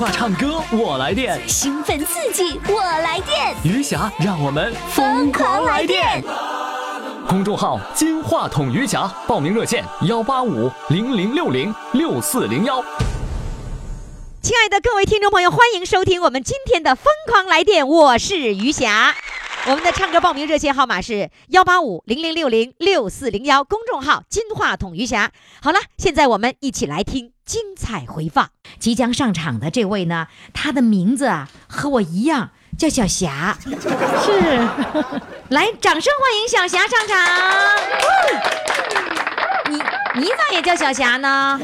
话唱歌我来电，兴奋刺激我来电，余霞让我们疯狂来电。公众号“金话筒余霞”，报名热线：幺八五零零六零六四零幺。亲爱的各位听众朋友，欢迎收听我们今天的《疯狂来电》，我是余霞。我们的唱歌报名热线号码是幺八五零零六零六四零幺，公众号“金话筒余霞”。好了，现在我们一起来听精彩回放。即将上场的这位呢，他的名字啊和我一样，叫小霞。是，来，掌声欢迎小霞上场。你你咋也叫小霞呢？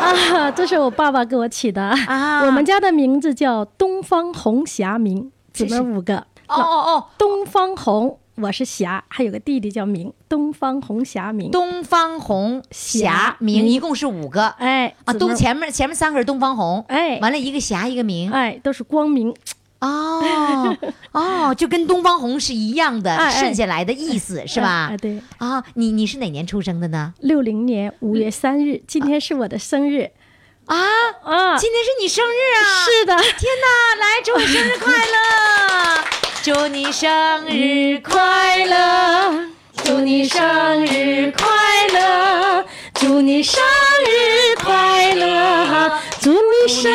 啊，这是我爸爸给我起的啊我们家的名字叫东方红霞明，姊妹五个。哦哦哦，东方红，我是霞，还有个弟弟叫明，东方红霞明。东方红、霞、明，一共是五个。哎啊，东前面前面三个是东方红，哎完了一个霞一个明，哎，都是光明。哦哦，就跟东方红是一样的，顺下来的意思是吧哎，？对，啊，你你是哪年出生的呢？六零年五月三日，今天是我的生日啊，啊。今天是你生日啊！是的，天哪，来祝我生日快乐！祝你生日快乐！祝你生日快乐，祝你生日快乐，祝你生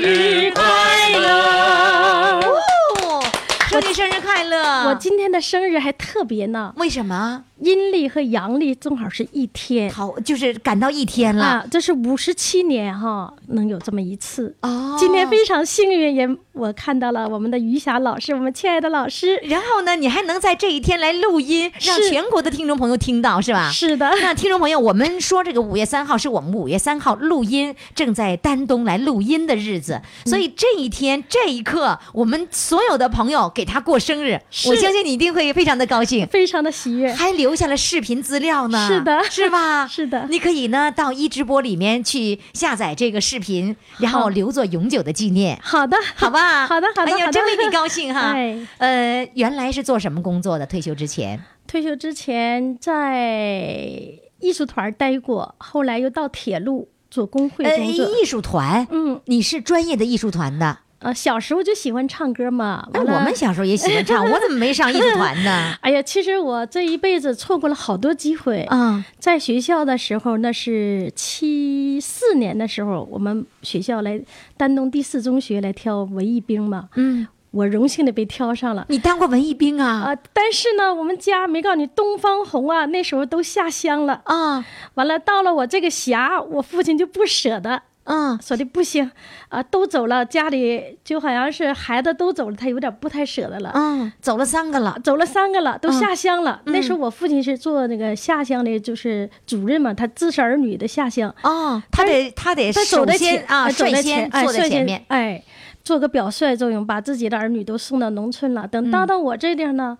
日快乐。哦，祝你生日快乐！我今天的生日还特别呢，为什么？阴历和阳历正好是一天好，就是赶到一天了。啊，这是五十七年哈，能有这么一次。哦今天非常幸运，也我看到了我们的余霞老师，我们亲爱的老师。然后呢，你还能在这一天来录音，让全国的听众朋友听到，是吧？是的，那听众朋友，我们说这个五月三号是我们五月三号录音，正在丹东来录音的日子，所以这一天这一刻，我们所有的朋友给他过生日，我相信你一定会非常的高兴。非常的喜悦。还留下了视频资料呢，是的是吧？是的你可以呢到一直播里面去下载这个视频，然后留作永久的纪念，好的，好吧？好的，好的，哎呀，真为你高兴哈！哎，呃，原来是做什么工作的？退休之前退休之前在艺术团待过，后来又到铁路做工会呃，工作。艺术团，嗯，你是专业的艺术团的。呃，小时候就喜欢唱歌嘛。哎，我们小时候也喜欢唱，我怎么没上艺术团呢？哎呀，其实我这一辈子错过了好多机会。嗯，在学校的时候，那是七四年的时候，我们学校来丹东第四中学来挑文艺兵嘛。嗯，我荣幸的被挑上了。你当过文艺兵啊？啊，但是呢，我们家没告诉你，东方红啊，那时候都下乡了。啊，完了，到了我这个峡，我父亲就不舍得，嗯，说的不行，啊，都走了，家里就好像是孩子都走了，他有点不太舍得了。嗯，走了三个了。走了三个了，都下乡了。嗯那时候我父亲是做那个下乡的，就是主任嘛，他自是儿女的下乡，哦，他得他得他走首在前先啊，哎走率在前，哎，先坐在率先前面。哎，做个表率作用，把自己的儿女都送到农村了。等嗯到到我这地儿呢，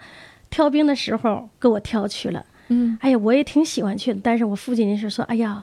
挑兵的时候给我挑去了。嗯，哎呀，我也挺喜欢去的，但是我父亲是说，哎呀。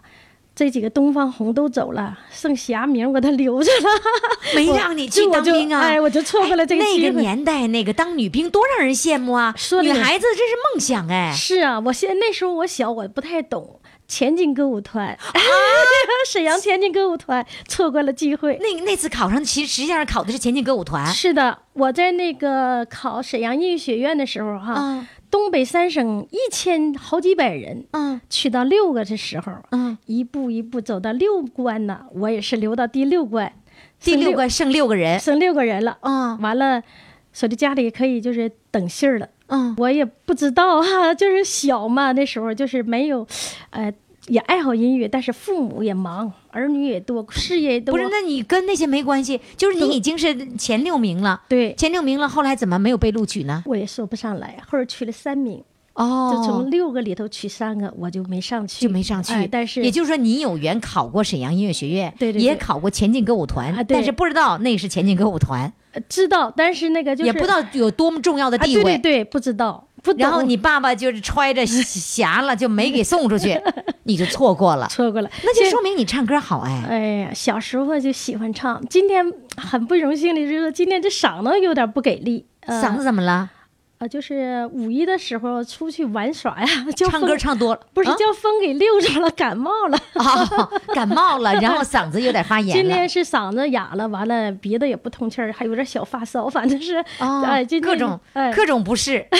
这几个东方红都走了，剩霞明我他留着了，没让你去当兵啊！哎，我就错过了这个那个。年代，那个当女兵多让人羡慕啊！说女孩子这是梦想哎。是啊，我现那时候我小，我不太懂前进歌舞团，啊 沈阳前进歌舞团错过了机会。那那次考上，其实实际上考的是前进歌舞团。是的，我在那个考沈阳音乐学院的时候哈，嗯东北三省一千好几百人，嗯。去到六个的时候，嗯，一步一步走到六关呢，我也是留到第六关，第六关剩六个人。剩六个人了，嗯。完了，说的家里可以就是等信儿了。嗯。我也不知道哈、就是小嘛，那时候就是没有，呃，也爱好音乐，但是父母也忙，儿女也多，事业也多。不是，那你跟那些没关系，就是你已经是前六名了，对，前六名了，后来怎么没有被录取呢？我也说不上来，后来取了三名，哦就从六个里头取三个，我就没上去，就没上去。哎但是也就是说，你有缘考过沈阳音乐学院，对对对也考过前进歌舞团，但是不知道那是前进歌舞团，呃知道，但是那个就是也不知道有多么重要的啊，地位。对对对，不知道，不懂。然后你爸爸就是揣着匣 了，就没给送出去，你就错过了。错过了，那就说明你唱歌好哎。哎呀，小时候就喜欢唱，今天很不荣幸的就是今天这嗓子有点不给力，呃嗓子怎么了？呃，就是五一的时候出去玩耍呀，就唱歌唱多了，不是啊叫风给溜着了，感冒了。啊，感冒了，然后嗓子有点发炎了今天。是嗓子哑了，完了鼻子也不通气儿，还有点小发烧，反正是哦哎，各种哎，各种不适，嗯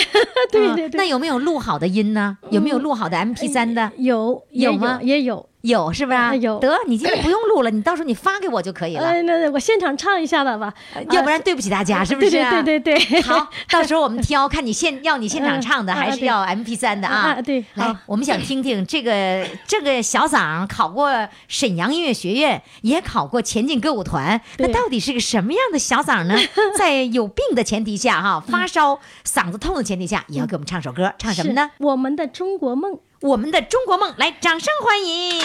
对对对那有没有录好的音呢？有没有录好的 MP 3的？有也有吗也有。有是吧？呃有得，你今天不用录了，你到时候你发给我就可以了，哎，那那我现场唱一下子吧，要不然对不起大家，是不是？对对对对对，好，到时候我们挑，看你现要你现场唱的，嗯还是要 MP 三的啊啊？对来好，我们想听听这个这个小嗓考过沈阳音乐学院，也考过前进歌舞团，那到底是个什么样的小嗓呢？在有病的前提下，哈，发烧、嗓子痛的前提下，也要给我们唱首歌，唱什么呢？我们的中国梦。我们的中国梦，来，掌声欢迎！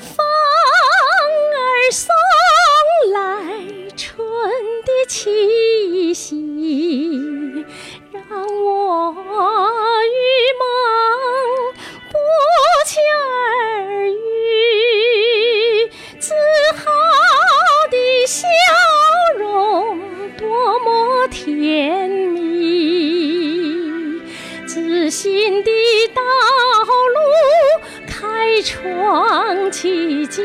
风儿送来春的气息，让我与梦不期而遇，自豪的笑容多么甜蜜，新的道路开创奇迹，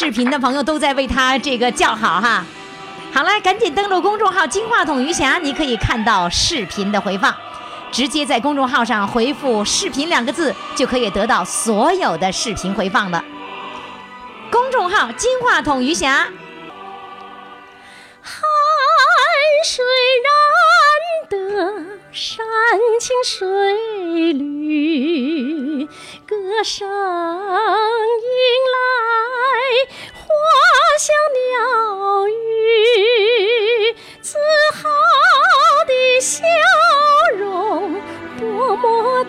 视频的朋友都在为他这个叫好哈。好了，赶紧登录公众号“金话筒余霞”，你可以看到视频的回放。直接在公众号上回复“视频”两个字，就可以得到所有的视频回放了。公众号“金话筒余霞多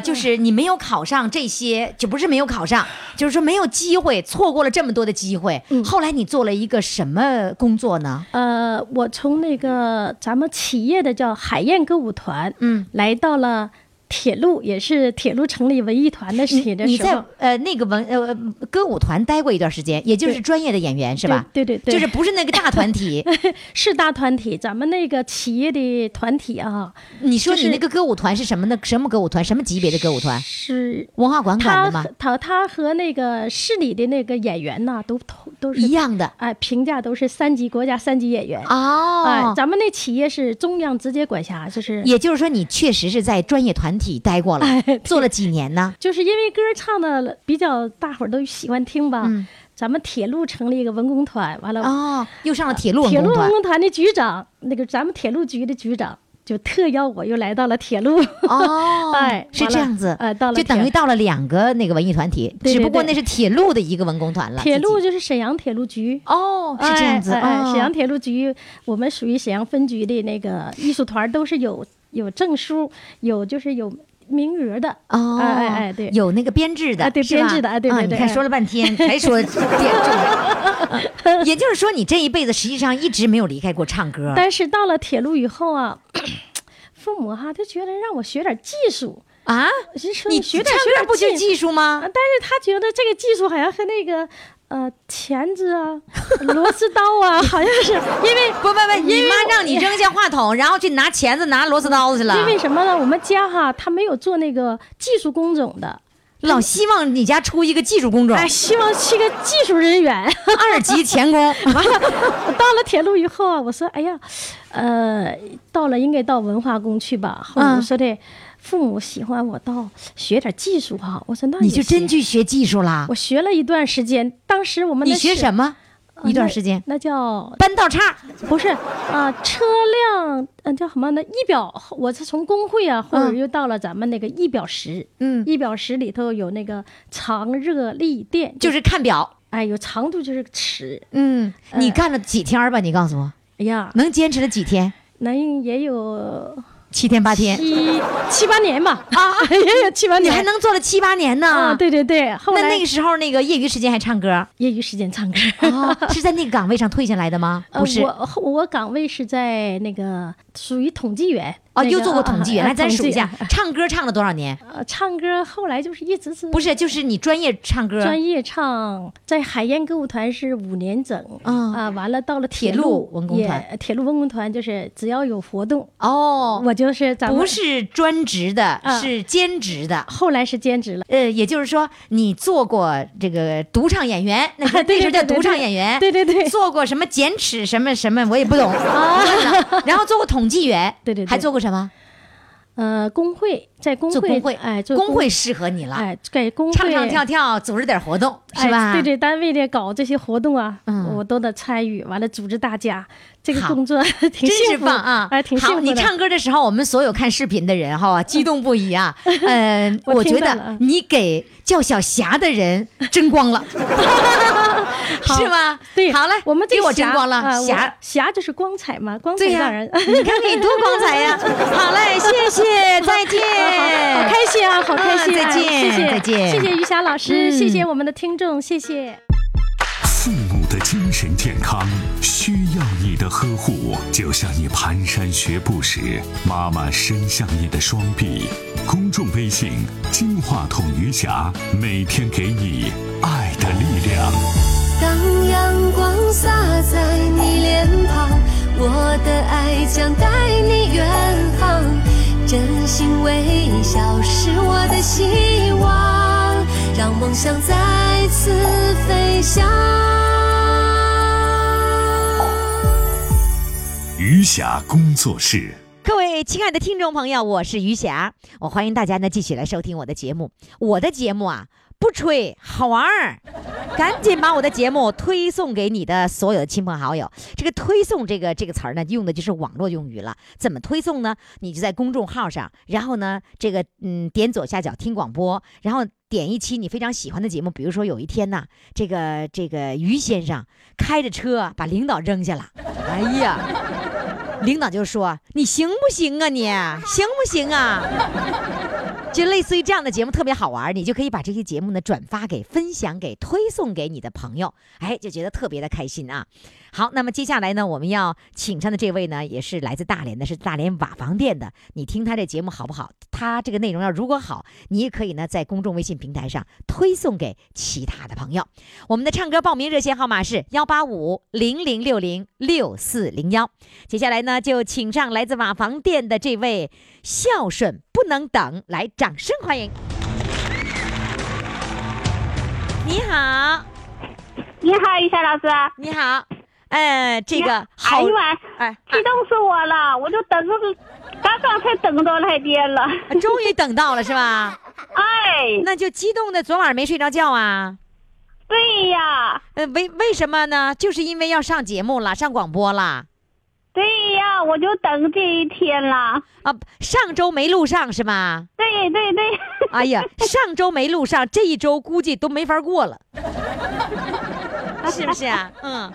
就是你没有考上这些，就不是没有考上，就是说没有机会，错过了这么多的机会。后来你做了一个什么工作呢？呃，我从那个咱们企业的叫海燕歌舞团，嗯，来到了铁路也是铁路成立文艺团的你你在呃那个文呃歌舞团待过一段时间，也就是专业的演员是吧？对对对，就是不是那个大团体。是大团体，咱们那个企业的团体啊，你说你那个歌舞团是什么呢？什么歌舞团？什么级别的歌舞团？是文化馆管的吗和？他他和那个市里的那个演员呐，都同都是一样的哎，评价都是三级国家三级演员。哦。哎，咱们那企业是中央直接管辖，就是也就是说，你确实是在专业团体待过了，哎做了几年呢？就是因为歌唱的比较大伙儿都喜欢听吧，嗯。咱们铁路成立一个文工团，完了、哦，又上了铁路文铁路文工团的局长，那个咱们铁路局的局长就特邀我又来到了铁路，哦，哎是这样子，呃到了就等于到了两个那个文艺团体，对对只不过那是铁路的一个文工团了。铁路就是沈阳铁路局。哦，是这样子，哎哎哎哦。沈阳铁路局，我们属于沈阳分局的那个艺术团，都是有有证书，有就是有名额的。哦，哎哎哎对有那个编制的，啊对编制的啊对对对哎你看说了半天，还说编制，也就是说你这一辈子实际上一直没有离开过唱歌。但是到了铁路以后啊，父母哈他觉得让我学点技术，啊，你唱学点学点歌不就技技术吗啊，？但是他觉得这个技术好像和那个呃钳子啊、螺丝刀啊，好像是 因为不不不，你妈让你扔下话筒，然后去拿钳子、拿螺丝刀去了。因为什么呢？我们家哈他没有做那个技术工种的，老希望你家出一个技术工种，哎，希望是个技术人员。二级钳工。完了，我到了铁路以后啊，我说，哎呀，呃，到了应该到文化宫去吧。后来我嗯说的，父母喜欢我到学点技术哈。我说那你就真去学技术啦我？学了一段时间，当时我们你那学什么？一段时间那叫搬道岔。不是啊、车辆嗯、叫什么呢？仪表，我是从工会啊，或者嗯又到了咱们那个仪表室。嗯，仪表室里头有那个长热力电，就是看表。哎，有长度就是尺。嗯，你干了几天儿吧？你告诉我，哎呀，能坚持了几天？能也有七天八天。七七八年吧，啊，也有七八年，你还能做了七八年呢？啊？对对对，后来那那个时候那个业余时间还唱歌业余时间唱歌。哦，是在那个岗位上退下来的吗？呃不是，我我岗位是在那个属于统计员哦，又做过统计员。啊来，咱数一下，唱歌唱了多少年？呃，唱歌后来就是一直是不是，就是你专业唱歌。专业唱，在海燕歌舞团是五年整，嗯啊，完了到了铁路路文工团，铁路文工团就是只要有活动，哦，我就是咱不是专职的，啊是兼职的。后来是兼职了，呃，也就是说，你做过这个独唱演员，那 时候对那时候叫独唱演员，对对对做过什么剪尺什么什么，我也不懂。然后做过统计员，对对对还做过什么？呃，工会在工会，工会，哎，做工会适合你了，哎，给工会唱唱跳跳，组织点活动，是吧？哎？对对，单位的搞这些活动啊，嗯我都得参与，完了组织大家，这个好工作 挺幸福棒啊！哎，挺幸好，福的。你唱歌的时候，我们所有看视频的人哈，激动不已啊。呃，我我觉得你给叫小霞的人争光了，是吗？对，好嘞，我们这给我霞争光了，霞。霞就是光彩嘛，光彩让人。你看你多光彩呀！好嘞，谢谢，再见，好开心啊，好开心、再见谢谢，再见谢谢于霞老师，嗯谢谢我们的听众，谢谢。父母的精神健康需要你的呵护，就像你蹒跚学步时，妈妈伸向你的双臂。公众微信“金话筒余霞”，每天给你爱的力量。当阳光洒在你脸庞，我的爱将带你远航。真心微笑是我的希望，让梦想再次飞翔。余霞工作室。各位亲爱的听众朋友，我是余霞，我欢迎大家呢继续来收听我的节目。我的节目啊，不吹，好玩儿，赶紧把我的节目推送给你的所有的亲朋好友。这个推送这个这个词儿呢，用的就是网络用语了。怎么推送呢？你就在公众号上，然后呢，这个嗯点左下角听广播，然后点一期你非常喜欢的节目。比如说有一天呢，这个这个于先生开着车把领导扔下了，哎呀。领导就说：“你行不行啊你？行不行啊？”就类似于这样的节目特别好玩，你就可以把这些节目呢转发给、分享给、推送给你的朋友，哎，就觉得特别的开心啊。好，那么接下来呢，我们要请上的这位呢，也是来自大连的，是大连瓦房店的。你听他这节目好不好？他这个内容要如果好，你也可以呢在公众微信平台上推送给其他的朋友。我们的唱歌报名热线号码是幺八五零零六零六四零幺。接下来呢，就请上来自瓦房店的这位孝顺不能等，来掌声欢迎。你好，你好，于霞老师。你好，哎，这个好哎，呀妈，哎，激动死我了！我就等着，刚刚才等到来电了。啊终于等到了是吧？哎，那就激动的昨晚没睡着觉啊？对呀，呃，为为什么呢？就是因为要上节目了，上广播了对呀，我就等这一天了。啊！上周没录上是吗？对对对，哎呀，上周没录上，这一周估计都没法过了，是不是啊？嗯，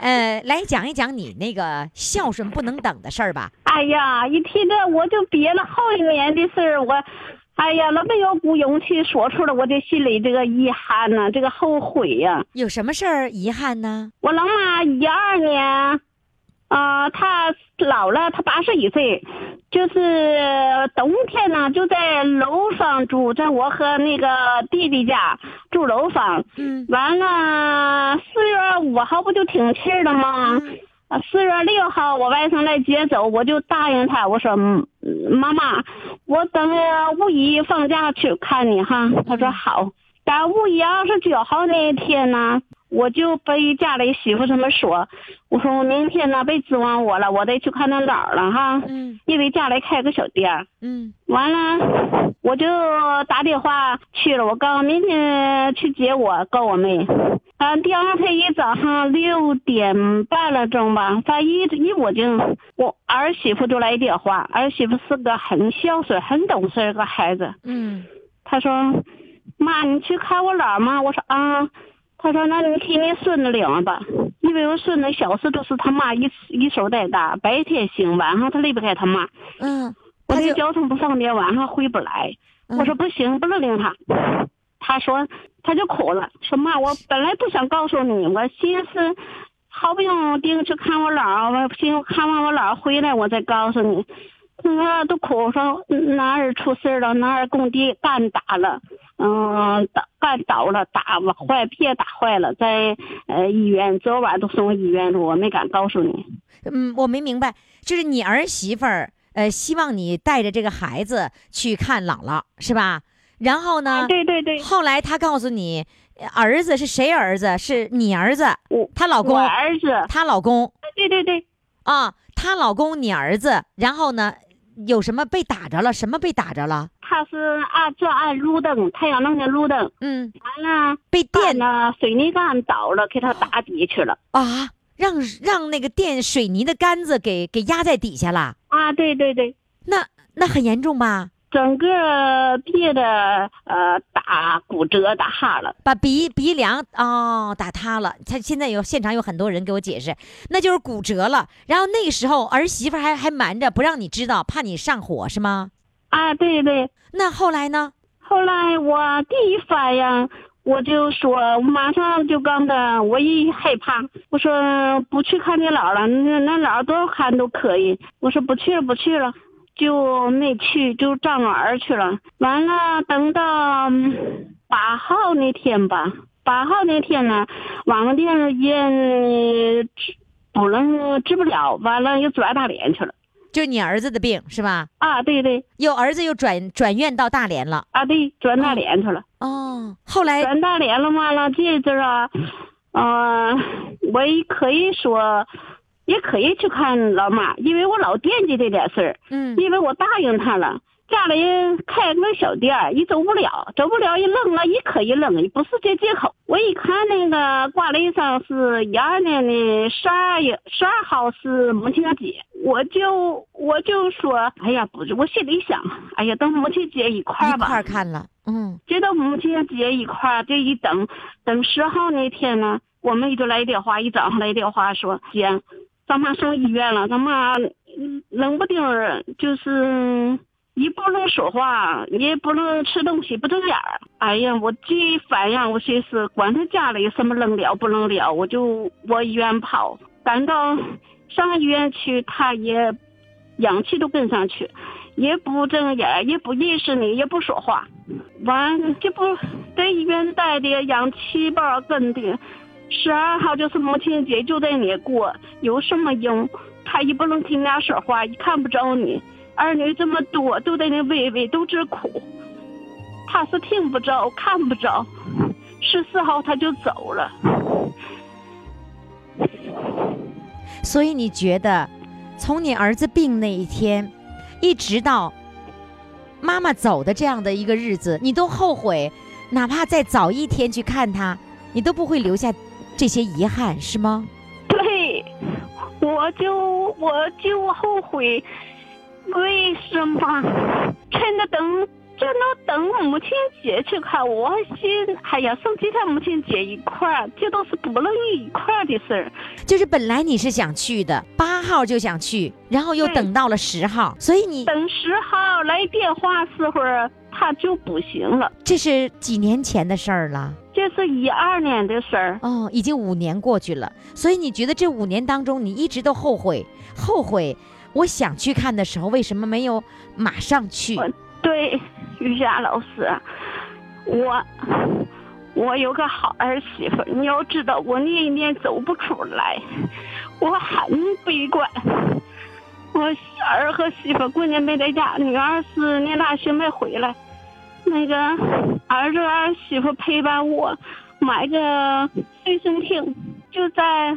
呃，来讲一讲你那个孝顺不能等的事儿吧。哎呀，一提这我就憋了好几年的事儿，我，哎呀，那没有股勇气说出来，我这心里这个遗憾呐、这个后悔呀、有什么事儿遗憾呢？我老妈一二年，啊、他老了，他八十一岁，就是冬天呢就在楼房住，在我和那个弟弟家住楼房。嗯完了，四月五号不就停气儿了吗？啊，四月六号我外甥来接走，我就答应他，我说嗯妈妈，我等五一放假去看你哈。他说好。但五一二十九号那一天呢，我就被家里媳妇这么说，我说我明天呢别指望我了，我得去看他姥了哈，嗯因为家里开个小店儿。嗯完了，我就打电话去了。我刚明天去接我，告我妹。嗯，第二天一早上六点半了钟吧，他一一我就我儿媳妇就来电话，儿媳妇是个很孝顺、很懂事儿个孩子。嗯她说：“妈，你去看我姥吗？”我说：“啊。”她说：“那你替你孙子领吧，因为我孙子小时都是他妈一一手带大，白天行，晚上他离不开他妈。嗯，我这交通不方便，晚上回不来。嗯我说不行，不能领他。他说他就哭了，说妈，我本来不想告诉你，我寻思好不容易定去看我姥，我寻思看完我姥回来我再告诉你。他说都哭说嗯哪儿出事了，哪儿工地干打了，嗯，打干倒了，打坏别打坏了，在呃医院，昨晚都送医院了，我没敢告诉你。嗯，我没明白，就是你儿媳妇儿，呃，希望你带着这个孩子去看姥姥，是吧？然后呢，对对对，后来她告诉你，呃儿子是谁儿子？是你儿子，我她老公我，儿子，她老公对对对。啊，她老公，你儿子。然后呢，有什么被打着了？什么被打着了？他是按这按路灯，太阳能的路灯，嗯，完了被电电呢水泥杆倒了，给他打底去了。啊，让让那个电水泥的杆子给给压在底下了。啊，对对对，那那很严重吧？整个别的呃打骨折打哈了。把鼻鼻梁哦打塌了，他现在有现场有很多人给我解释，那就是骨折了。然后那个时候儿媳妇还还瞒着不让你知道，怕你上火是吗？啊，对对。那后来呢？后来我第一反应我就说，我马上就刚的，我一害怕，我说不去看你姥了，那那姥多少看都可以。我说不去了，不去了。就没去，就张罗儿去了。完了，等到嗯八号那天吧，八号那天呢，网店也治不能治不了，完了又转大连去了。就你儿子的病是吧？啊，对对，有儿子又转转院到大连了。啊对，转大连去了。哦，后来转大连了嘛了，这阵儿啊，呃，我也可以说，也可以去看老妈，因为我老惦记这点事儿，嗯因为我答应她了。家里开个小店儿，一走不了，走不了一扔了，一可一扔，不是这借口。我一看那个挂历上是一二年的十二月十二号是母亲节，我就我就说，哎呀，不是，我心里想，哎呀，等母亲节一块儿吧，一块儿看了，嗯接到母亲节一块儿，这一等等十号那天呢，我妹就来电话，一早上来电话说：“姐，咱妈送医院了，咱妈冷不丁儿就是一不能说话，也不能吃东西，不睁眼儿。哎呀，我这一反应，我寻思，管他家里什么能了不能了，我就往医院跑。赶到上医院去，他也氧气都跟上去。也不睁眼，也不认识你，也不说话。完，这不在医院待的氧气包跟的，十二号就是母亲节，就在那过，有什么用？他也不能听俩说话，也看不着你。儿女这么多，都在那喂喂，都直哭。他是听不着，看不着。十四号他就走了。所以你觉得，从你儿子病那一天，一直到妈妈走的这样的一个日子，你都后悔，哪怕再早一天去看他，你都不会留下这些遗憾，是吗？对，我就我就后悔，为什么趁着等这能等母亲节去看？我心哎呀，送几天母亲节一块儿，这都是不能一块儿的事儿。就是本来你是想去的，八号就想去，然后又等到了十号，所以你等十号来电话时候，他就不行了。这是几年前的事儿了。这是一二年的事儿，哦，已经五年过去了，所以你觉得这五年当中，你一直都后悔，后悔，我想去看的时候，为什么没有马上去？对于霞老师，我我有个好儿媳妇，你要知道，我那一年走不出来，我很悲观。我儿和媳妇过年没在家，女儿是念大学没回来。那个儿子儿媳妇陪伴我，买个随身听，就在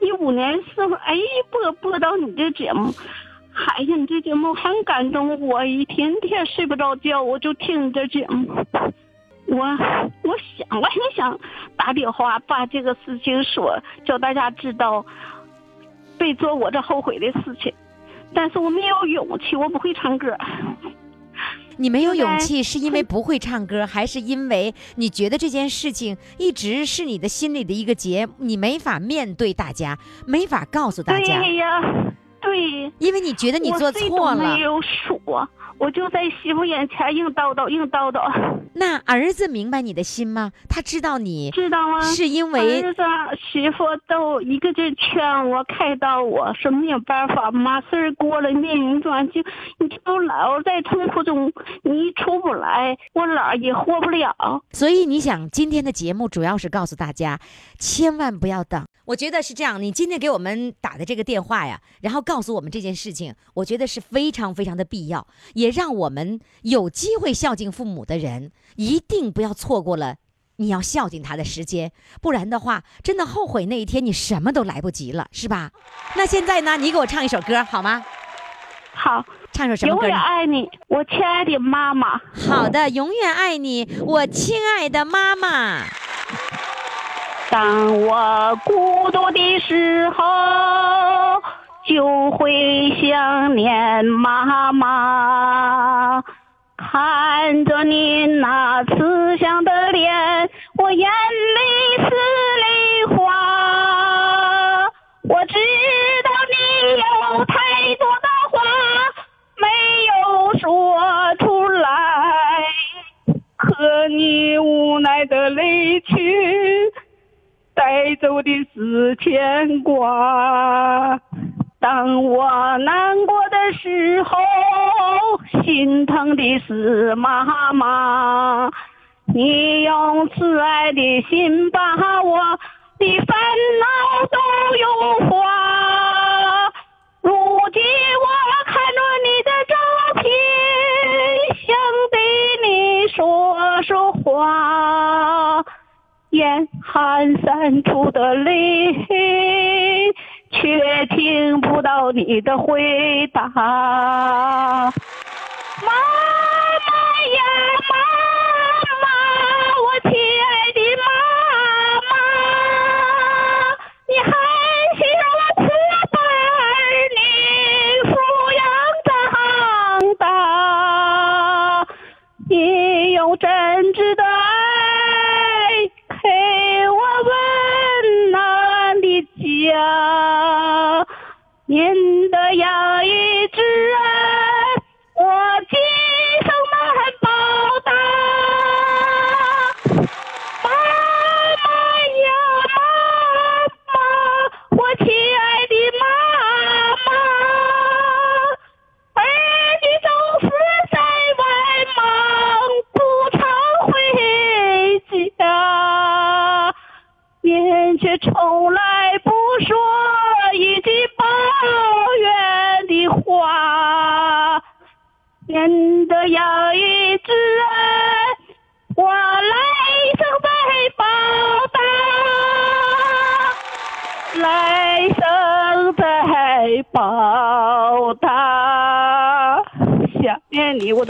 一五年时候，哎，播播到你这节目，哎呀，你这节目很感动我，一天天睡不着觉，我就听你这节目。我我想，我很想打电话把这个事情说，叫大家知道，别做我这后悔的事情。但是我没有勇气，我不会唱歌。你没有勇气，是因为不会唱歌，还是因为你觉得这件事情一直是你的心里的一个结，你没法面对大家，没法告诉大家，对呀，对。因为你觉得你我做错了没。有说，我就在媳妇眼前硬叨叨，硬叨叨，那儿子明白你的心吗？他知道你知道吗？是因为儿子、媳妇都一个劲劝我、开导我，说没有办法，嘛事儿过了，命运转就你就老在痛苦中，你出不来，我姥儿也活不了。所以你想，今天的节目主要是告诉大家，千万不要等。我觉得是这样，你今天给我们打的这个电话呀，然后告诉我们这件事情，我觉得是非常非常的必要，也让我们有机会孝敬父母的人，一定不要错过了你要孝敬他的时间，不然的话，真的后悔那一天你什么都来不及了，是吧？那现在呢，你给我唱一首歌好吗？好，唱首什么歌？永远爱你，我亲爱的妈妈。好的，永远爱你，我亲爱的妈妈。当我孤独的时候，就会想念妈妈。看着你那慈祥的脸，我眼里是泪花。我知道你有太多的话没有说出来。可你无奈的离去，带走的是牵挂。当我难过的时候，心疼的是妈妈。你用慈爱的心把我的烦恼都融化。如今我看着你的照片，想对你说说话，眼含散出的泪，却听不到你的回答。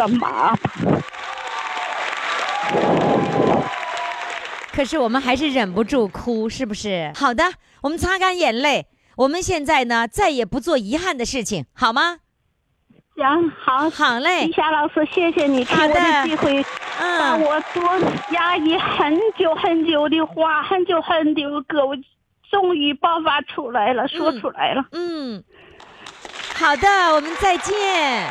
念你，我的妈妈。可是我们还是忍不住哭，是不是？好的，我们擦干眼泪。我们现在呢，再也不做遗憾的事情，好吗？行，好，好嘞李霞老师，谢谢你给我的的机会，把嗯，我多压抑很久很久的话，很久很久的歌，我终于爆发出来了，说出来了。嗯，好的，我们再见。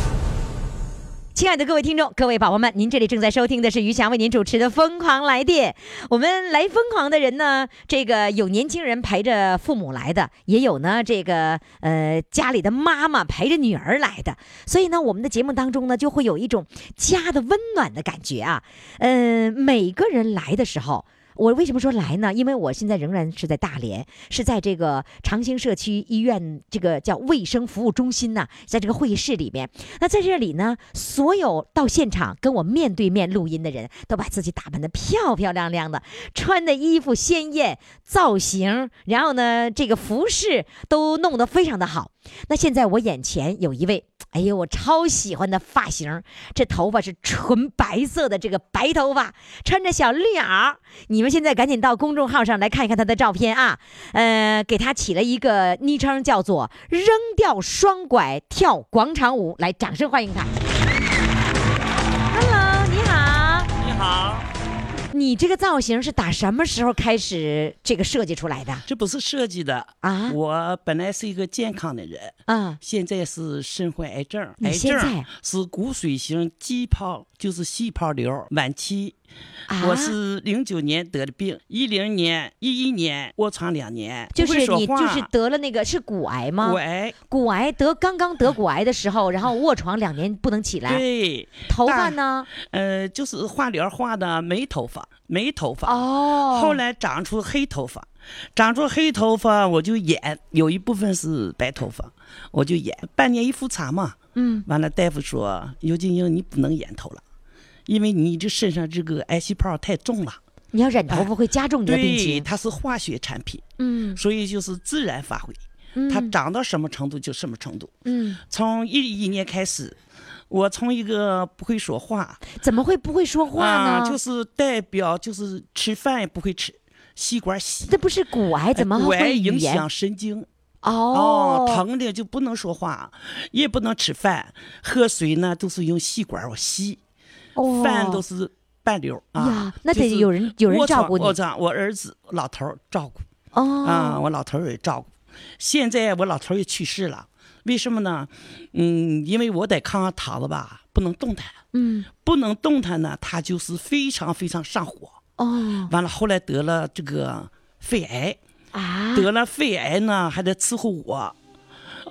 亲爱的各位听众、各位宝宝们，您这里正在收听的是于翔为您主持的《疯狂来电》。我们来疯狂的人呢，这个有年轻人陪着父母来的，也有呢这个呃家里的妈妈陪着女儿来的。所以呢，我们的节目当中呢，就会有一种家的温暖的感觉啊。嗯、每个人来的时候。我为什么说来呢？因为我现在仍然是在大连，是在这个长兴社区医院这个叫卫生服务中心呐、在这个会议室里面。那在这里呢，所有到现场跟我面对面录音的人都把自己打扮得漂漂亮亮的，穿的衣服鲜艳，造型，然后呢，这个服饰都弄得非常的好。那现在我眼前有一位，哎呦，我超喜欢的发型，这头发是纯白色的，这个白头发，穿着小绿袄。你们现在赶紧到公众号上来看一看他的照片啊，呃，给他起了一个昵称叫做“扔掉双拐跳广场舞”，来，掌声欢迎他。你这个造型是打什么时候开始这个设计出来的这不是设计的啊？我本来是一个健康的人，啊，现在是身患癌症，癌症是骨髓型肌泡，就是细胞瘤晚期。啊我是零九年得的病，一零年、一一年卧床两年，就是你就是得了那个是骨癌吗？骨癌，骨癌得刚刚得骨癌的时候，然后卧床两年不能起来，对，头发呢？呃，就是化疗化的没头发，没头发。哦，后来长出黑头发，长出黑头发我就演，有一部分是白头发，我就演。半年一复查嘛，嗯，完了大夫说尤金英你不能演头了，因为你这身上这个癌细胞太重了，你要染头发会加重你的病对，情。它是化学产品，嗯所以就是自然发挥，嗯它长到什么程度就什么程度。嗯，从一一年开始，我从一个不会说话怎么会不会说话呢？啊，就是代表就是吃饭也不会吃，吸管吸。这不是骨癌，怎么骨癌会？影响神经哦，疼的就不能说话，也不能吃饭，喝水呢都是用吸管我吸，哦饭都是半流啊呀。那得有人有人照顾你我操我儿子老头儿照顾哦啊，我老头儿也照顾。现在我老头儿也去世了，为什么呢？嗯，因为我在炕上躺着吧，不能动弹，嗯不能动弹呢，他就是非常非常上火。哦完了，后来得了这个肺癌。啊得了肺癌呢，还得伺候我。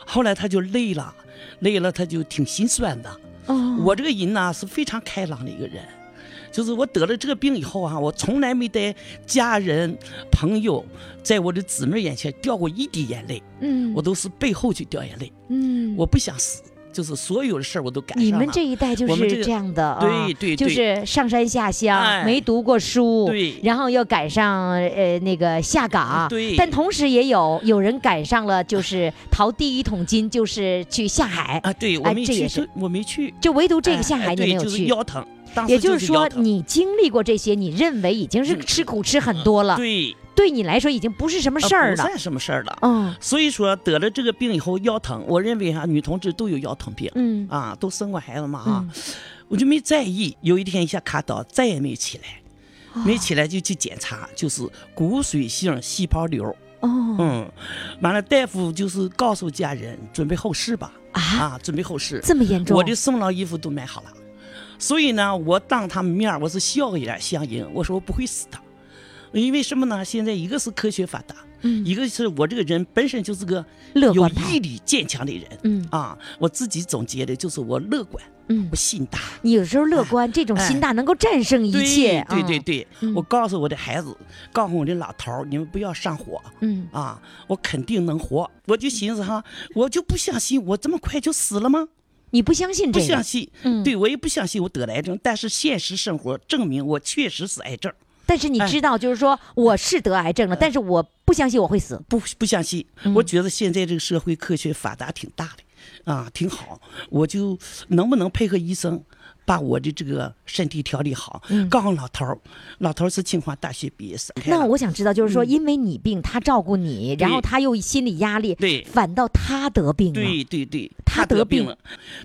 后来他就累了，累了他就挺心酸的。哦。我这个人呢是非常开朗的一个人，就是我得了这个病以后啊，我从来没在家人、朋友，在我的姊妹眼前掉过一滴眼泪，嗯。我都是背后去掉眼泪。嗯。我不想死，就是所有的事儿我都赶上了。你们这一代就是这样的啊，对对对。就是上山下乡，哎。没读过书，对。然后又赶上呃那个下岗，对。但同时也有有人赶上了，就是淘第一桶金，就是去下海，啊，对我没去，哎这也是。我没去。就唯独这个下哎海你没有去。腰疼，也就是说，你经历过这些，你认为已经是嗯。吃苦吃很多了，对对你来说已经不是什么啊事儿了。不算什么事儿了。嗯所以说得了这个病以后腰疼，我认为哈、女同志都有腰疼病、嗯啊，都生过孩子嘛啊、嗯我就没在意。有一天一下卡倒，再也没起来，哦没起来就去检查，就是骨髓性细胞瘤。哦嗯，完了大夫就是告诉家人准备后事吧，啊，啊，准备后事。这么严重？我的送老衣服都买好了，所以呢，我当他们面我是笑一脸相迎，我说我不会死的。因为什么呢？现在一个是科学发达，嗯一个是我这个人本身就是个有乐观派毅力坚强的人。嗯啊，我自己总结的就是我乐观，嗯我，心大。你有时候乐观，这种心大能够战胜一切。嗯对对对，嗯我告诉我的孩子，告诉我的老头儿，你们不要上火嗯啊，我肯定能活。我就寻思哈，我就不相信我这么快就死了吗？你不相信不这个？不相信，嗯对我也不相信我得了癌症，但是现实生活证明我确实是癌症，但是你哎知道，就是说我是得癌症了，但是我不相信我会死。不不相信。嗯我觉得现在这个社会科学发达挺大的，啊，挺好。我就能不能配合医生，把我的这个身体调理好？告诉老头儿，老头儿是清华大学毕业生。嗯那我想知道，就是说，因为你病，他照顾你，然后他又心理压力，对反倒他得病了。对对对，他得病了，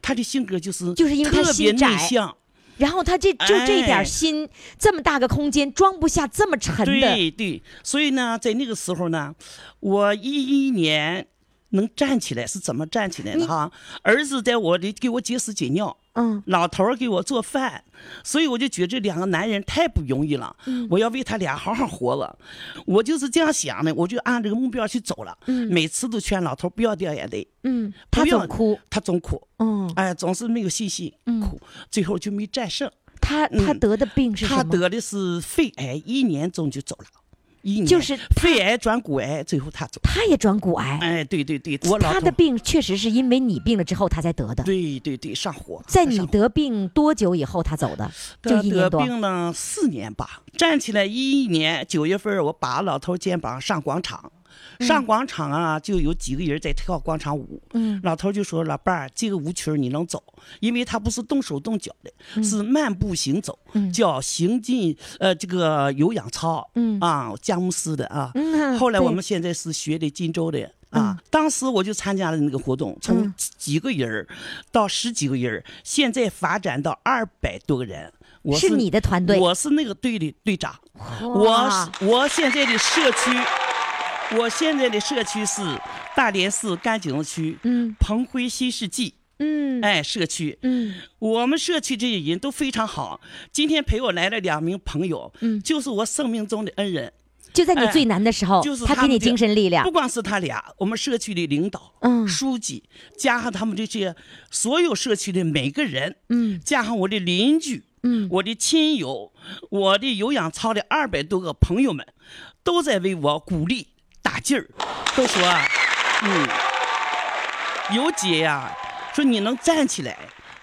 他的性格就是就是因为他特别心窄内向，然后他这就这点哎心，这么大个空间装不下这么沉的。对对，所以呢，在那个时候呢，我一一年能站起来是怎么站起来的哈？儿子在我的给我解屎解尿。嗯，老头儿给我做饭，所以我就觉得这两个男人太不容易了，嗯我要为他俩好好活了。我就是这样想的，我就按这个目标去走了。嗯每次都劝老头不要掉眼泪，嗯，他总哭。他总哭，嗯，哎，总是没有信心，哭，最后就没战胜。他他嗯得的病是什么？他得的是肺癌，一年中就走了，一年就是肺癌转骨癌，最后他走。他也转骨癌。哎，对对对，我老头他的病确实是因为你病了之后他才得的。对对对上火，在你得病多久以后他走的？就得得一年多。病了四年吧，站起来一一年九月份，我把老头肩膀上广场，上广场啊，就有几个人在跳广场舞。嗯老头就说：“老伴儿，这个舞曲你能走，因为他不是动手动脚的，是慢步行走，嗯叫行进呃这个有氧操，嗯啊，佳木斯的啊。嗯 后来我们现在是学的荆州的。啊，当时我就参加了那个活动，从嗯几个人儿到十几个人儿，现在发展到二百多个人。我是你的团队我是那个队的队长。我我现在的社区，我现在的社区是大连市甘井区，嗯。鹏辉新世纪，嗯。哎，社区。嗯。我们社区这些人都非常好。今天陪我来了两名朋友，嗯。就是我生命中的恩人。就在你哎最难的时候，就是他给你精神力量。不。光是他俩，我们社区的领导、嗯。书记，加上他们这些所有社区的每个人，嗯。加上我的邻居，嗯。我的亲友，我的有氧操的二百多个朋友们，都在为我鼓励打劲儿，都说啊，嗯，有姐呀、说你能站起来，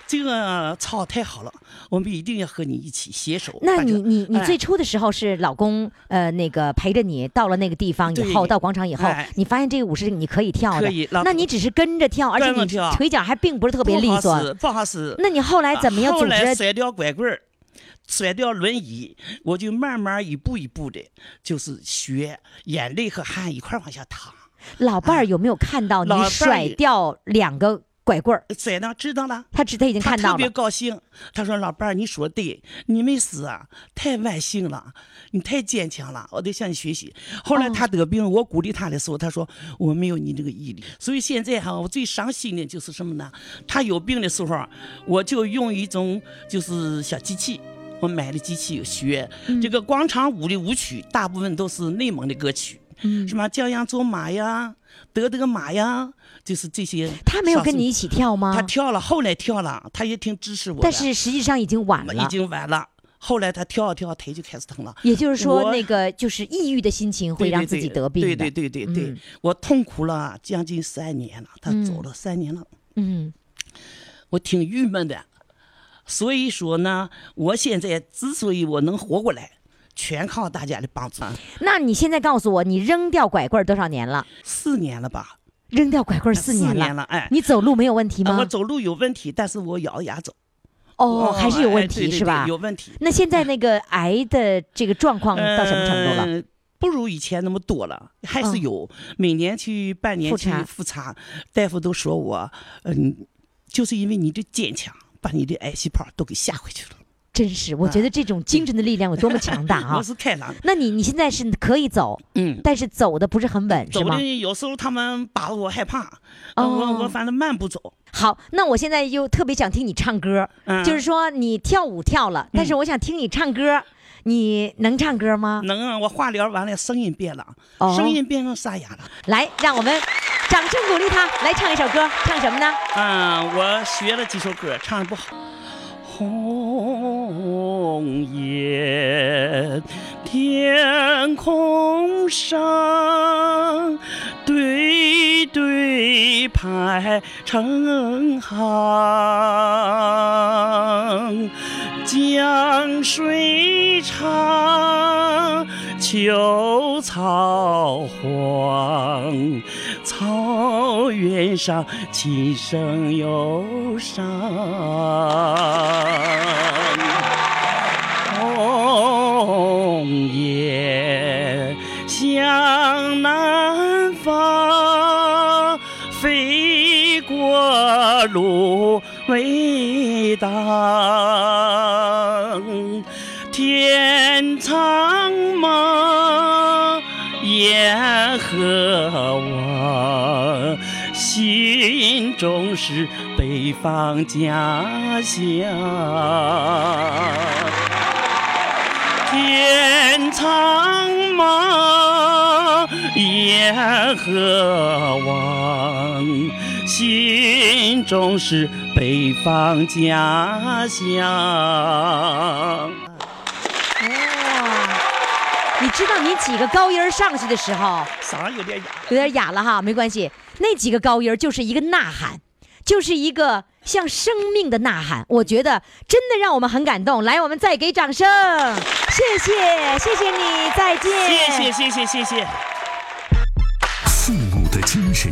这个操太好了，我们一定要和你一起携手。那你你你哎最初的时候是老公呃那个陪着你到了那个地方以后，到广场以后哎，你发现这个舞是你可以跳的可以，那你只是跟着跳，而且你腿脚还并不是特别利索使。不好使。那你后来怎么样后组织？来甩掉拐棍儿，甩掉轮椅，我就慢慢一步一步的，就是学，眼泪和汗一块儿往下淌。老伴儿有没有看到你甩掉两个拐棍儿？甩呢，知道了。他知他已经看到了。特别高兴，他说：“老伴儿，你说对，你没死啊，太万幸了，你太坚强了，我得向你学习。”后来哦他得病，我鼓励他的时候，他说：“我没有你这个毅力。”所以现在哈，我最伤心的就是什么呢？他有病的时候，我就用一种就是小机器。我买了机器学、嗯这个广场舞的舞曲，大部分都是内蒙的歌曲，嗯什么将洋走马呀、德德马呀，就是这些。他没有跟你一起跳吗？他跳了，后来跳了，他也挺支持我的。但是实际上已经晚了已。经晚了。后来他跳啊跳，腿就开始疼了。也就是说，那个就是抑郁的心情会让自己得病的。对对对对对，嗯我痛苦了将近三年了，他嗯走了三年了，嗯我挺郁闷的。所以说呢，我现在之所以我能活过来，全靠大家的帮助。那你现在告诉我，你扔掉拐棍儿多少年了？四年了吧？扔掉拐棍儿四年了。年了，哎，你走路没有问题吗？啊我走路有问题，但是我咬着牙走。哦，还是有问题是吧？有问题。那现在那个癌的这个状况到什么程度了？呃不如以前那么多了，还嗯是有。每年去半年去复查复查，大夫都说我，嗯，就是因为你的坚强，把你的癌细胞都给吓回去了。真是，我觉得这种精神的力量有多么强大我啊！是开朗，那你你现在是可以走，嗯。但是走的不是很稳，是吗？走的有时候他们把我害怕，哦我我反正慢步走，好，那我现在又特别想听你唱歌，嗯就是说你跳舞跳了，但是我想听你唱歌，你能唱歌吗？能啊，我化疗完了，声音变了，哦声音变成沙哑了。来，让我们掌声鼓励他来唱一首歌，唱什么呢？啊，我学了几首歌，唱的不好。红叶天空上，对对排成行，江水长，秋草黄，草原上琴声忧伤。红雁向南方，飞过芦苇荡。苍茫，雁何往？心中是北方家乡。天苍茫，雁何往？心中是北方家乡。知道你几个高音上去的时候嗓有点哑。有点哑了哈，没关系，那几个高音就是一个呐喊，就是一个像生命的呐喊。我觉得真的让我们很感动。来，我们再给掌声，谢谢，谢谢你，再见。谢谢谢谢谢谢。父母的精神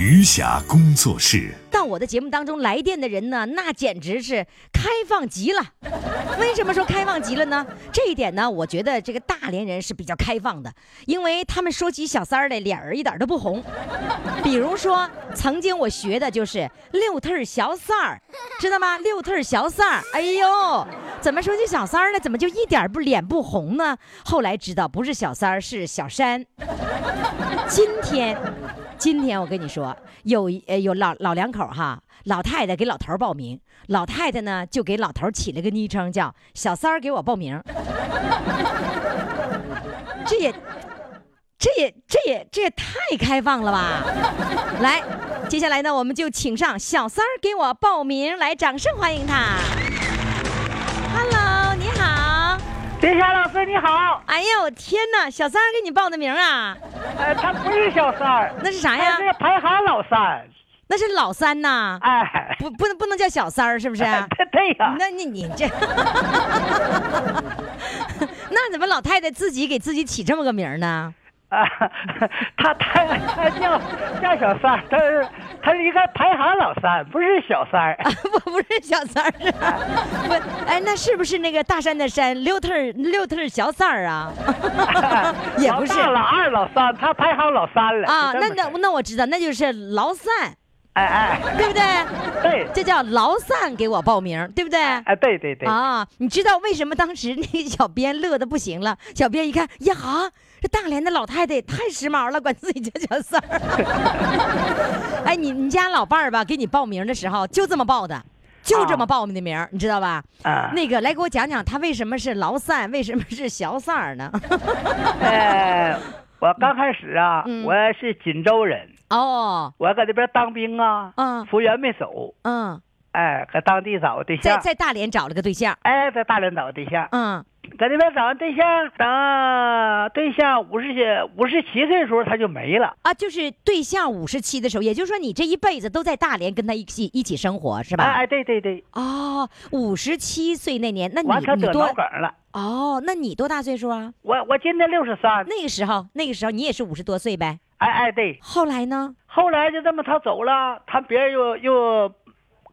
余霞工作室。到我的节目当中来电的人呢，那简直是开放极了。为什么说开放极了呢？这一点呢，我觉得这个大连人是比较开放的，因为他们说起小三儿来，脸儿一点都不红。比如说，曾经我学的就是六特小三儿，知道吗？六特小三儿，哎呦，怎么说起小三儿呢？怎么就一点不脸不红呢？后来知道不是小三，是小山。今天。今天我跟你说，有呃有老老两口哈，老太太给老头报名，老太太呢就给老头起了个昵称叫“小三儿给我报名”，这也这也这也这也太开放了吧！来，接下来呢，我们就请上小三儿给我报名，来，掌声欢迎他。Hello，林霞老师你好，哎呦天哪，小三儿给你报的名啊？呃，他不是小三儿，那是啥呀？他是排行老三。那是老三呐，哎，不不能不能叫小三儿，是不是？对对呀。那你你这，那怎么老太太自己给自己起这么个名呢？啊，他他他叫叫小三儿，他是他是一个排行老三，不是小三儿。不不是小三儿，不哎，那是不是那个大山的山六特儿六特儿小三儿啊？也不是，老二老三，他排行老三了啊。那那那我知道，那就是劳散，哎哎，对不对？对，这叫劳散给我报名，对不对？哎对对对，啊，你知道为什么当时那个小编乐的不行了？小编一看呀，这大连的老太太也太时髦了，管自己叫小三儿。哎，你你家老伴儿吧，给你报名的时候就这么报的，就这么报我们的名儿，你知道吧？啊，那个来给我讲讲他为什么是劳散，为什么是小三儿呢？呃，我刚开始啊，嗯我是锦州人，哦，我搁这边当兵啊，嗯服员没走，嗯，哎，搁当地找个对在象，在大连找了个对象，哎，在大连找个对象，嗯，搁那边找完对象，等对象五十七五十七岁的时候他就没了。啊，就是对象五十七的时候，也就是说你这一辈子都在大连跟他一起一起生活是吧？哎哎，对对对，哦，五十七岁那年，那你你多脑梗了。哦，那你多大岁数啊？我我今年六十三，那个时候，那个时候你也是五十多岁呗。哎哎对，后来呢？后来就这么他走了，他别人又又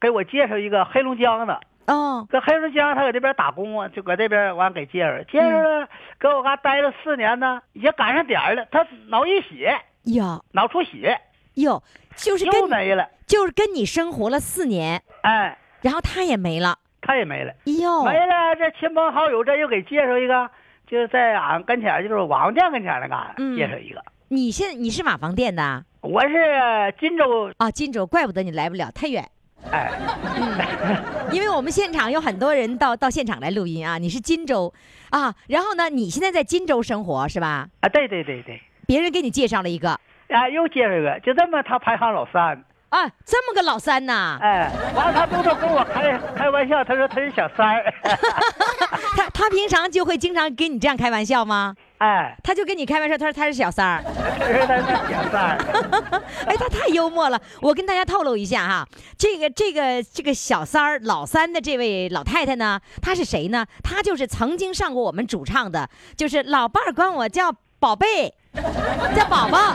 给我介绍一个黑龙江的，哦，搁黑龙江他搁这边打工啊，就搁这边完给介绍，介绍了，搁我嘎待了四年呢，也赶上点儿了，他脑溢血，哟。脑出血哟，就是又跟没了，就是跟你生活了四年，哎，然后他也没了。他也没了，哟，没了，这亲朋好友这又给介绍一个，就是在俺跟前，就是瓦房店跟前儿那嘎介绍一个，你现你是瓦房店的？我是荆州，啊？荆州，怪不得你来不了，太远。哎，嗯。因为我们现场有很多人到到现场来录音啊，你是金州啊，然后呢，你现在在金州生活是吧？啊，对对对对，别人给你介绍了一个。啊，又介绍一个，就这么他排行老三，啊，这么个老三呐，哎，完了他都都跟我开开玩笑，他说他是小三儿，他他平常就会经常跟你这样开玩笑吗？哎，他就跟你开玩笑，他说他是小三儿，他说他是小三儿，哎，他太幽默了。我跟大家透露一下哈，这个这个这个小三儿老三的这位老太太呢，她是谁呢？她就是曾经上过我们主唱的，就是老伴儿管我叫宝贝，叫宝宝，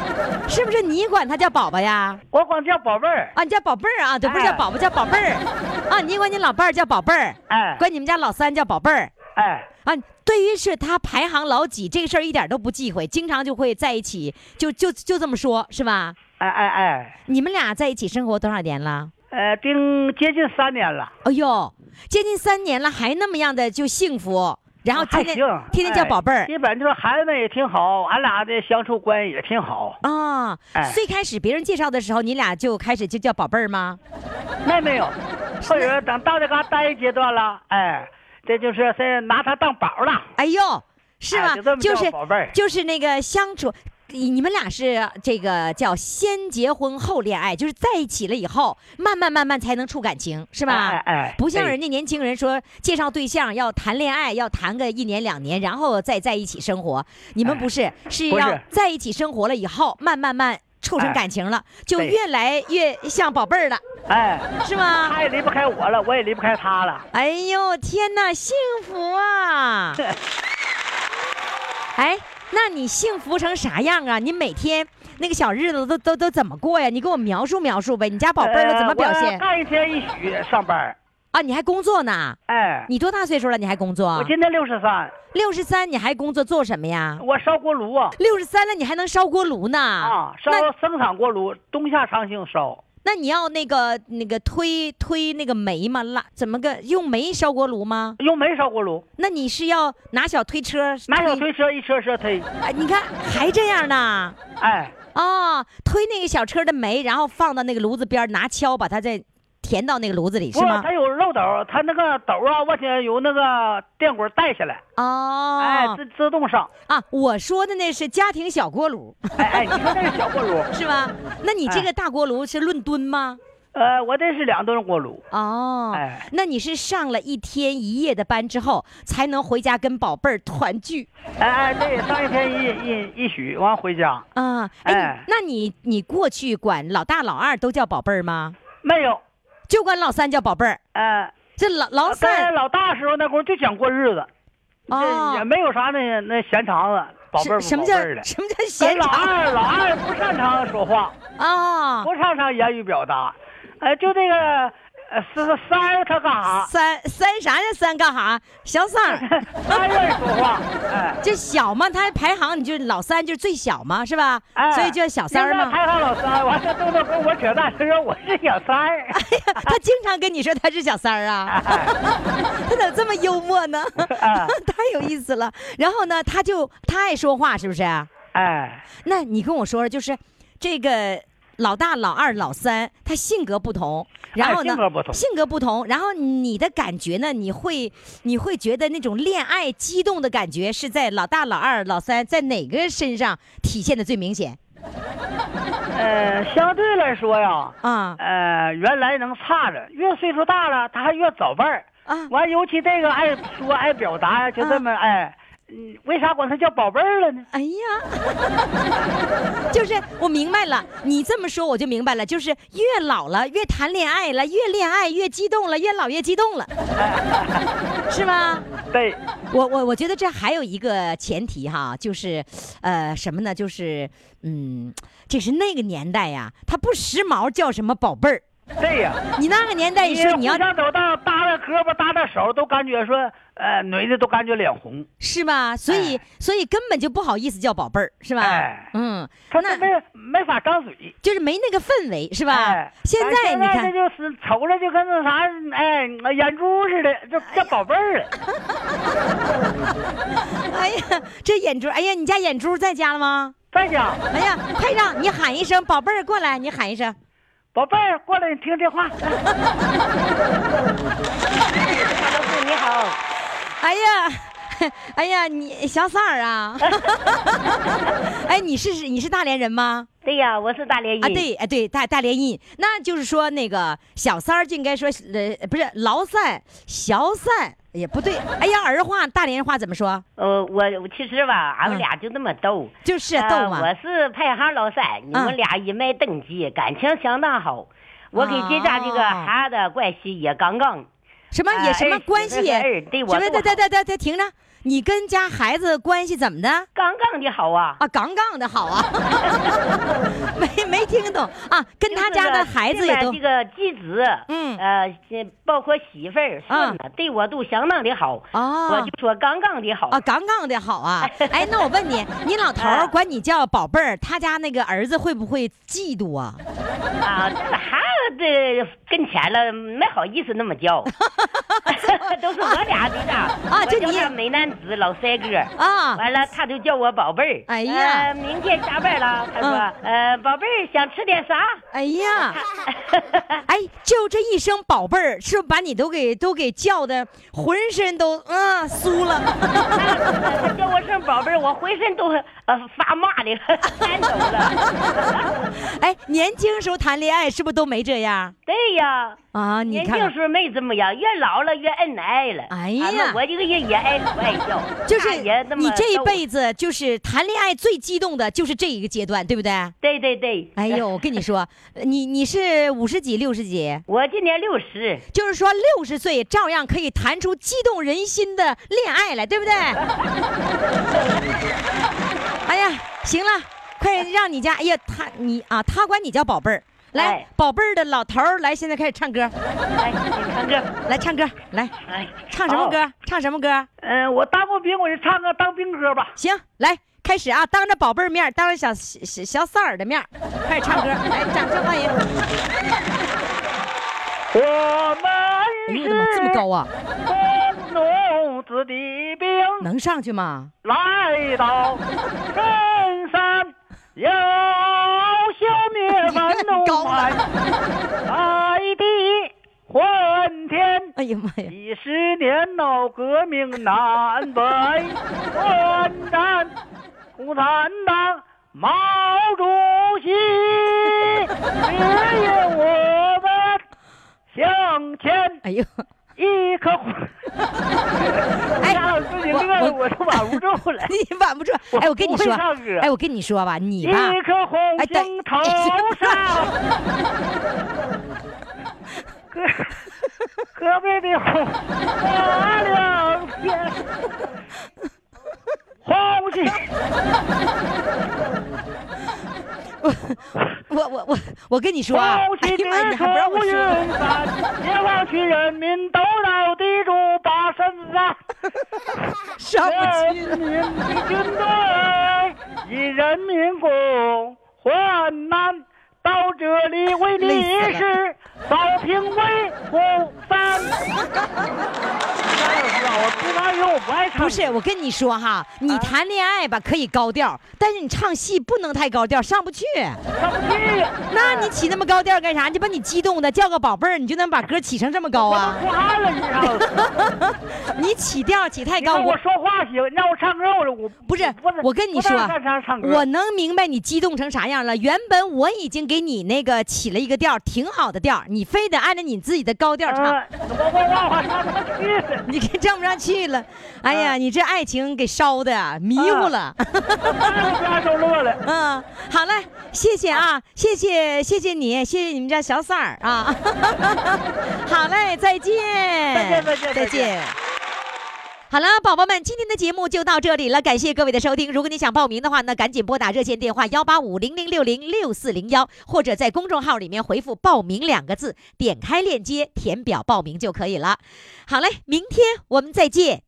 是不是你管他叫宝宝呀？我管叫宝贝儿，啊，你叫宝贝儿啊，对，不是叫哎宝宝，叫宝贝儿啊。你管你老伴儿叫宝贝儿，哎管你们家老三叫宝贝儿哎，啊。对于是他排行老几这个事儿一点都不忌讳，经常就会在一起，就就就这么说，是吧？哎哎哎，你们俩在一起生活多少年了？呃，定接近三年了，哎呦，接近三年了，还那么样的就幸福，然后天天，天天叫宝贝儿哎基本就是孩子们也挺好，俺俩的相处关系也挺好。啊。哎最开始别人介绍的时候，你俩就开始就叫宝贝儿吗？那没有，或者等到这嘎待一阶段了，哎，这就是是拿他当宝了。哎呦，是吗？哎就是就是那个相处。你你们俩是这个叫先结婚后恋爱，就是在一起了以后，慢慢慢慢才能处感情，是吧？哎哎哎不像人家年轻人说介绍对象要谈恋爱，要谈个一年两年，然后再在一起生活。你们不是，是要在一起生活了以后，慢慢慢处成哎感情了，就越来越像宝贝儿了，哎，是吗？他也离不开我了，我也离不开他了。哎呦天哪，幸福啊！哎，那你幸福成啥样啊？你每天那个小日子都都都怎么过呀？你给我描述描述呗。你家宝贝儿都怎么表呃现我干一天一宿上班。啊？你还工作呢？哎，你多大岁数了？你还工作我？今年六十三，六十三，你还工作做什么呀？我烧锅炉啊。六十三了，你还能烧锅炉呢？啊，烧那生产锅炉，冬夏常青烧。那你要那个那个推推那个煤吗？拉怎么个用煤烧锅炉吗？用煤烧锅炉，那你是要拿小推车？拿小推车一车车推。哎，你看还这样呢？哎，哦，推那个小车的煤，然后放到那个炉子边，拿锹把它再填到那个炉子里，是吗？它有它那个斗啊，往前有那个电滚带下来，哦，哎，自自动上。啊，我说的那是家庭小锅炉，哎哎，你说那是小锅炉？是吧？那你这哎个大锅炉是论吨吗？呃，我这是两吨锅炉。哦，哎那你是上了一天一夜的班之后，才能回家跟宝贝儿团聚哎哎，对，上一天一一一宿，完回家啊？哎，哎那你你过去管老大老二都叫宝贝儿吗？没有？就管老三叫宝贝儿，哎，这老老三老大时候那会儿就想过日子，哦也没有啥那那闲肠子，宝贝儿什什么叫宝贝儿的。什么叫闲老二老二不擅长说话，啊？不擅长言语表达，呃，就这个呃三三他干啥？三三啥呀？三干啥？小三儿，他愿意说话，哎这小嘛，他排行你就老三就是最小嘛，是吧？哎，所以叫小三儿嘛。排行老三，完了豆豆跟我扯淡，他说我是小三儿。哎呀他经常跟你说他是小三儿啊，他怎么这么幽默呢？哎 太有意思了。然后呢，他就他爱说话，是不是？哎，那你跟我说说，就是这个老大、老二、老三，他性格不同，然后呢，哎性格不同性格不同然后你的感觉呢，你会你会觉得那种恋爱激动的感觉是在老大、老二、老三在哪个身上体现的最明显呃，相对来说呀，啊？呃，原来能差着，越岁数大了，他还越早辈儿。啊完，尤其这个爱说爱表达呀，就这么哎，嗯，为啥管他叫宝贝儿了呢？哎呀，就是我明白了，你这么说我就明白了，就是越老了越谈恋爱了，越恋爱越激动了，越老越激动了，是吗？对，我我我觉得这还有一个前提哈，就是，呃，什么呢？就是，嗯，这是那个年代呀，他不时髦叫什么宝贝儿。对呀。你那个年代，你说你要互相走道搭着胳膊搭着手都感觉说，呃，女的都感觉脸红。是吧？所以所以根本就不好意思叫宝贝儿，是吧？哎嗯，他那没没法张嘴。就是没那个氛围，是吧？哎现在咱你看这，就是瞅着就跟那啥，哎，眼珠似的，就叫宝贝儿了。哎呀，这眼珠，哎呀，你家眼珠在家了吗？在家，哎呀，快让你喊一声“宝贝儿”过来，你喊一声。宝贝儿过来，你听这话。你好，哎呀，哎呀，你小三儿啊！哎，你是你是大连人吗？对呀，我是大连人。啊，对，哎对，大大连人，那就是说那个小三儿就应该说呃不是老三小三也不对。哎呀，儿话大连话怎么说？呃，我我其实吧，俺们俩就那么逗，就是呃逗嘛。我是排行老三，你们俩一脉登记，感情相当好。我跟这家这个孩子关系也刚刚。什么也什么关系也？什么？再再再再再，停着！你跟家孩子关系怎么的？杠杠的好啊！啊，杠杠的好啊！没 没听懂啊？跟他家的孩子也都这个继子，嗯呃，包括媳妇儿、孙子，对我都相当的好。哦我就说杠杠的好啊，杠杠的好啊！哎，那我问你，你老头儿管你叫宝贝儿，他家那个儿子会不会嫉妒啊？啊，这个孩子这跟前了，没好意思那么叫 都是我俩的呢。啊这你我叫他美男子老帅哥啊完了他就叫我宝贝儿。哎呀呃明天下班了，他说嗯，呃，宝贝儿想吃点啥？哎呀，哎，就这一声宝贝儿，是不是把你都给都给叫的浑身都嗯酥了？他叫我声宝贝儿，我浑身都呃发麻的 颤抖了。哎，年轻时候谈恋爱是不是都没这样对呀。啊？你看看，年轻时候没怎么样，越老了越恩爱了。哎呀啊我这个人也爱不爱笑，就是你这一辈子就是谈恋爱最激动的就是这一个阶段，对不对？对对对。哎呦，我跟你说，你你是五十几、六十几？我今年六十。就是说六十岁照样可以谈出激动人心的恋爱来，对不对？哎呀，行了，快让你家，哎呀，他你啊，他管你叫宝贝儿。来哎，宝贝儿的老头儿，来，现在开始唱歌，唱歌。来唱歌，来，哎，唱什么歌？唱什么歌？嗯、我当过兵，我就唱个当兵歌吧。行，来开始啊！当着宝贝儿面儿，当着小小小三儿的面儿，开始唱歌，来，掌声欢迎！我们哎呦我的妈，这么高啊？工农子弟兵，能上去吗？来到深山，要消灭蛮高奴派，大地混天。哎呀妈呀！几十年闹革命南北混战，共产党毛主席指引我们向前。哎呦，一颗火，哎 我自己乐的我都挽不住了。你挽不住。哎，我跟你说哎，我跟你说吧，你一吧，颗红星头上，隔隔壁的红花两片，红星。我我我我跟你说啊，红旗直哎呀妈，你还不让我说？云帆，解放区人民都到地主把身子。上不去人民的军队以人民共患难，到这里为历累死史扫平为不散。我不爱唱，我不爱唱。不是，我跟你说哈，你谈恋爱吧可以高调，但是你唱戏不能太高调，上不去。上不去。那你起那么高调干啥？你把你激动的叫个宝贝儿，你就能把歌起成这么高啊？出汗了，你？你起调起太高，我说话行，你让我唱歌，我我不是我跟你说。我能明白你激动成啥样了。原本我已经给你那个起了一个调，挺好的调，你非得按照你自己的高调唱。你给唱不上去了。哎呀，你这爱情给烧的啊迷糊了。家都乐了。嗯，好嘞，谢谢啊，谢谢谢谢你，谢谢你们家小三儿啊。好嘞，再见，再见再见再再见见。好了，宝宝们，今天的节目就到这里了，感谢各位的收听。如果你想报名的话呢，赶紧拨打热线电话幺八五零零六零六四零幺，或者在公众号里面回复“报名”两个字，点开链接填表报名就可以了。好嘞，明天我们再见。